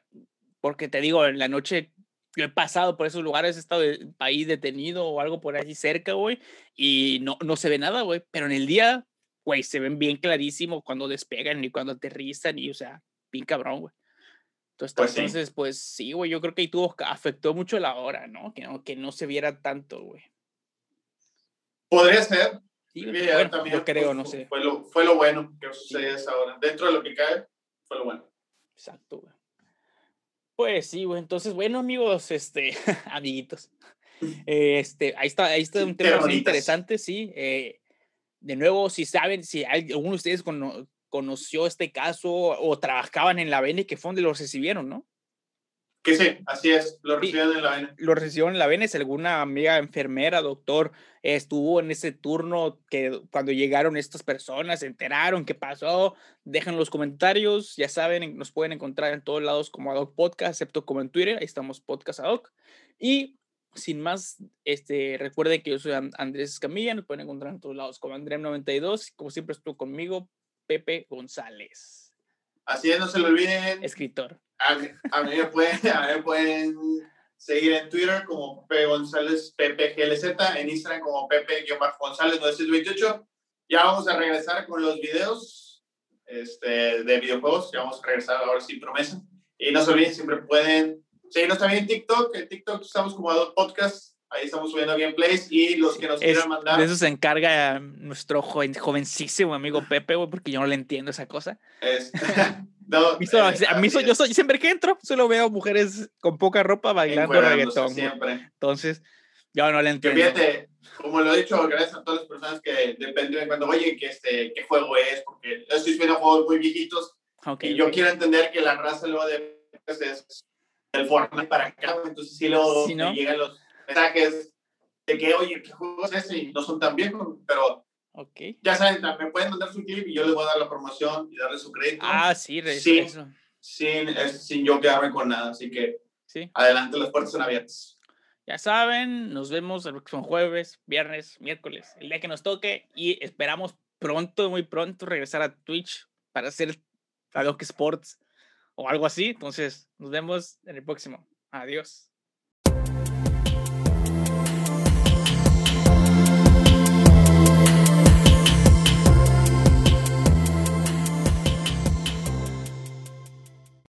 Porque te digo, en la noche yo he pasado por esos lugares, he estado ahí detenido o algo por ahí cerca, güey, y no, no se ve nada, güey. Pero en el día, güey, se ven bien clarísimo cuando despegan y cuando aterrizan, y o sea, bien cabrón, güey. Entonces, pues entonces, sí. pues sí, güey, yo creo que ahí tuvo, afectó mucho la hora, ¿no? Que no, que no se viera tanto, güey. Podría ser, Sí, bueno, también, yo creo, no sé. Fue lo, fue lo bueno que sucedió esa hora. Dentro de lo que cae, fue lo bueno. Exacto, güey. Pues sí, güey. Entonces, bueno, amigos, este, amiguitos. este, ahí está, ahí está un tema muy interesante, sí. Eh, de nuevo, si saben, si alguno de ustedes conoció este caso o trabajaban en la BN, que fue donde los recibieron, ¿no? Que sí, así es, lo recibieron en la VN. Lo recibieron en la VN, si alguna amiga enfermera, doctor, estuvo en ese turno que cuando llegaron estas personas, se enteraron qué pasó, dejen los comentarios, ya saben, nos pueden encontrar en todos lados como Adoc Podcast, excepto como en Twitter, ahí estamos Podcast Adoc. Y sin más, este, recuerden que yo soy Andrés Escamilla, nos pueden encontrar en todos lados como Andrem92, como siempre estuvo conmigo, Pepe González. Así es, no se lo olviden. Escritor. A, a, mí, me pueden, a mí me pueden seguir en Twitter como Pepe González PPGLZ, en Instagram como Pepe-González 9628. Ya vamos a regresar con los videos este, de videojuegos. Ya vamos a regresar ahora sin promesa. Y no se olviden, siempre pueden seguirnos también en TikTok. En TikTok estamos como a dos podcasts. Ahí estamos subiendo gameplays y los que nos es, quieran mandar. De eso se encarga nuestro joven, jovencísimo amigo Pepe, güey, porque yo no le entiendo esa cosa. Es, no, a mí, solo, a mí soy, yo soy, siempre que entro, solo veo mujeres con poca ropa bailando reggaetón. Siempre. Entonces, yo no le entiendo. Fíjate, como lo he dicho, gracias a todas las personas que dependen cuando, oye, que este, qué juego es, porque estoy viendo juegos muy viejitos. Okay, y yo okay. quiero entender que la raza luego de pues, es del Fortnite para acá, entonces sí luego Sí, ¿no? llegan los mensajes de que, oye, ¿qué juego es ese? Y no son tan viejos, pero Ok. ya saben, me pueden mandar su clip y yo les voy a dar la promoción y darle su crédito Ah, sí, re- Sí. eso. sin, es- sin yo quedarme con nada. Así que Sí. adelante, las puertas están abiertas. Ya saben, nos vemos el próximo jueves, viernes, miércoles, el día que nos toque y esperamos pronto, muy pronto, regresar a Twitch para hacer Adoc Sports o algo así. Entonces, nos vemos en el próximo. Adiós.